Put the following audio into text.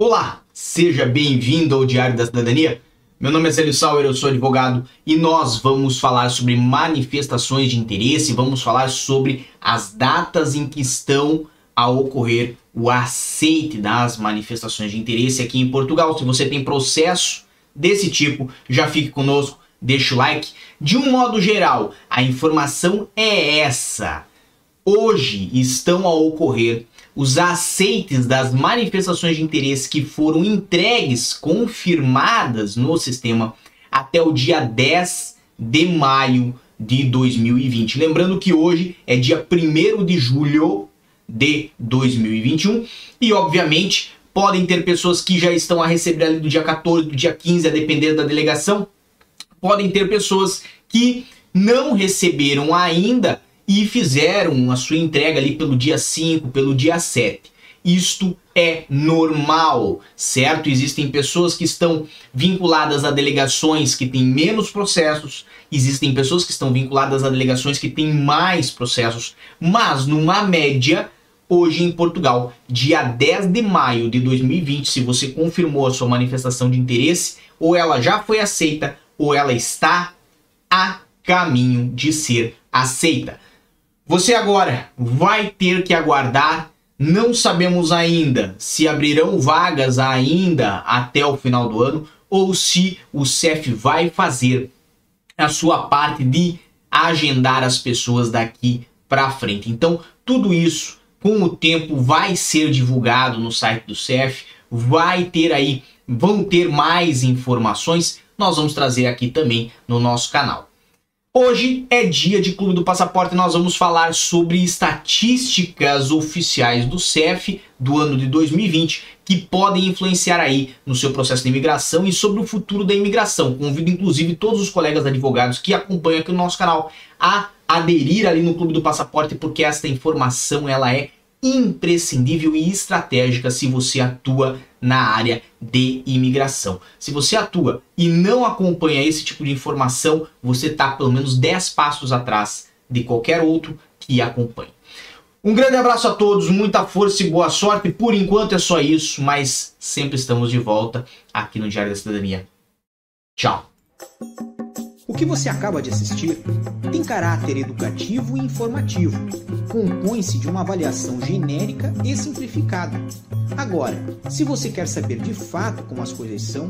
Olá, seja bem-vindo ao Diário da Cidadania. Meu nome é Célio Sauer, eu sou advogado e nós vamos falar sobre manifestações de interesse, vamos falar sobre as datas em que estão a ocorrer o aceite das manifestações de interesse aqui em Portugal. Se você tem processo desse tipo, já fique conosco, deixa o like. De um modo geral, a informação é essa. Hoje estão a ocorrer os aceites das manifestações de interesse que foram entregues, confirmadas no sistema até o dia 10 de maio de 2020. Lembrando que hoje é dia 1 de julho de 2021 e, obviamente, podem ter pessoas que já estão a receber ali do dia 14, do dia 15, a depender da delegação. Podem ter pessoas que não receberam ainda e fizeram a sua entrega ali pelo dia 5, pelo dia 7. Isto é normal, certo? Existem pessoas que estão vinculadas a delegações que têm menos processos, existem pessoas que estão vinculadas a delegações que têm mais processos, mas numa média, hoje em Portugal, dia 10 de maio de 2020, se você confirmou a sua manifestação de interesse, ou ela já foi aceita, ou ela está a caminho de ser aceita. Você agora vai ter que aguardar. Não sabemos ainda se abrirão vagas ainda até o final do ano ou se o CEF vai fazer a sua parte de agendar as pessoas daqui para frente. Então, tudo isso com o tempo vai ser divulgado no site do CEF, vai ter aí, vão ter mais informações, nós vamos trazer aqui também no nosso canal. Hoje é dia de Clube do Passaporte e nós vamos falar sobre estatísticas oficiais do CEF do ano de 2020 que podem influenciar aí no seu processo de imigração e sobre o futuro da imigração. Convido inclusive todos os colegas advogados que acompanham aqui o no nosso canal a aderir ali no Clube do Passaporte porque esta informação ela é imprescindível e estratégica se você atua na área de imigração. Se você atua e não acompanha esse tipo de informação, você está pelo menos 10 passos atrás de qualquer outro que acompanhe. Um grande abraço a todos, muita força e boa sorte. Por enquanto é só isso, mas sempre estamos de volta aqui no Diário da Cidadania. Tchau! O que você acaba de assistir tem caráter educativo e informativo. Compõe-se de uma avaliação genérica e simplificada. Agora, se você quer saber de fato como as coisas são,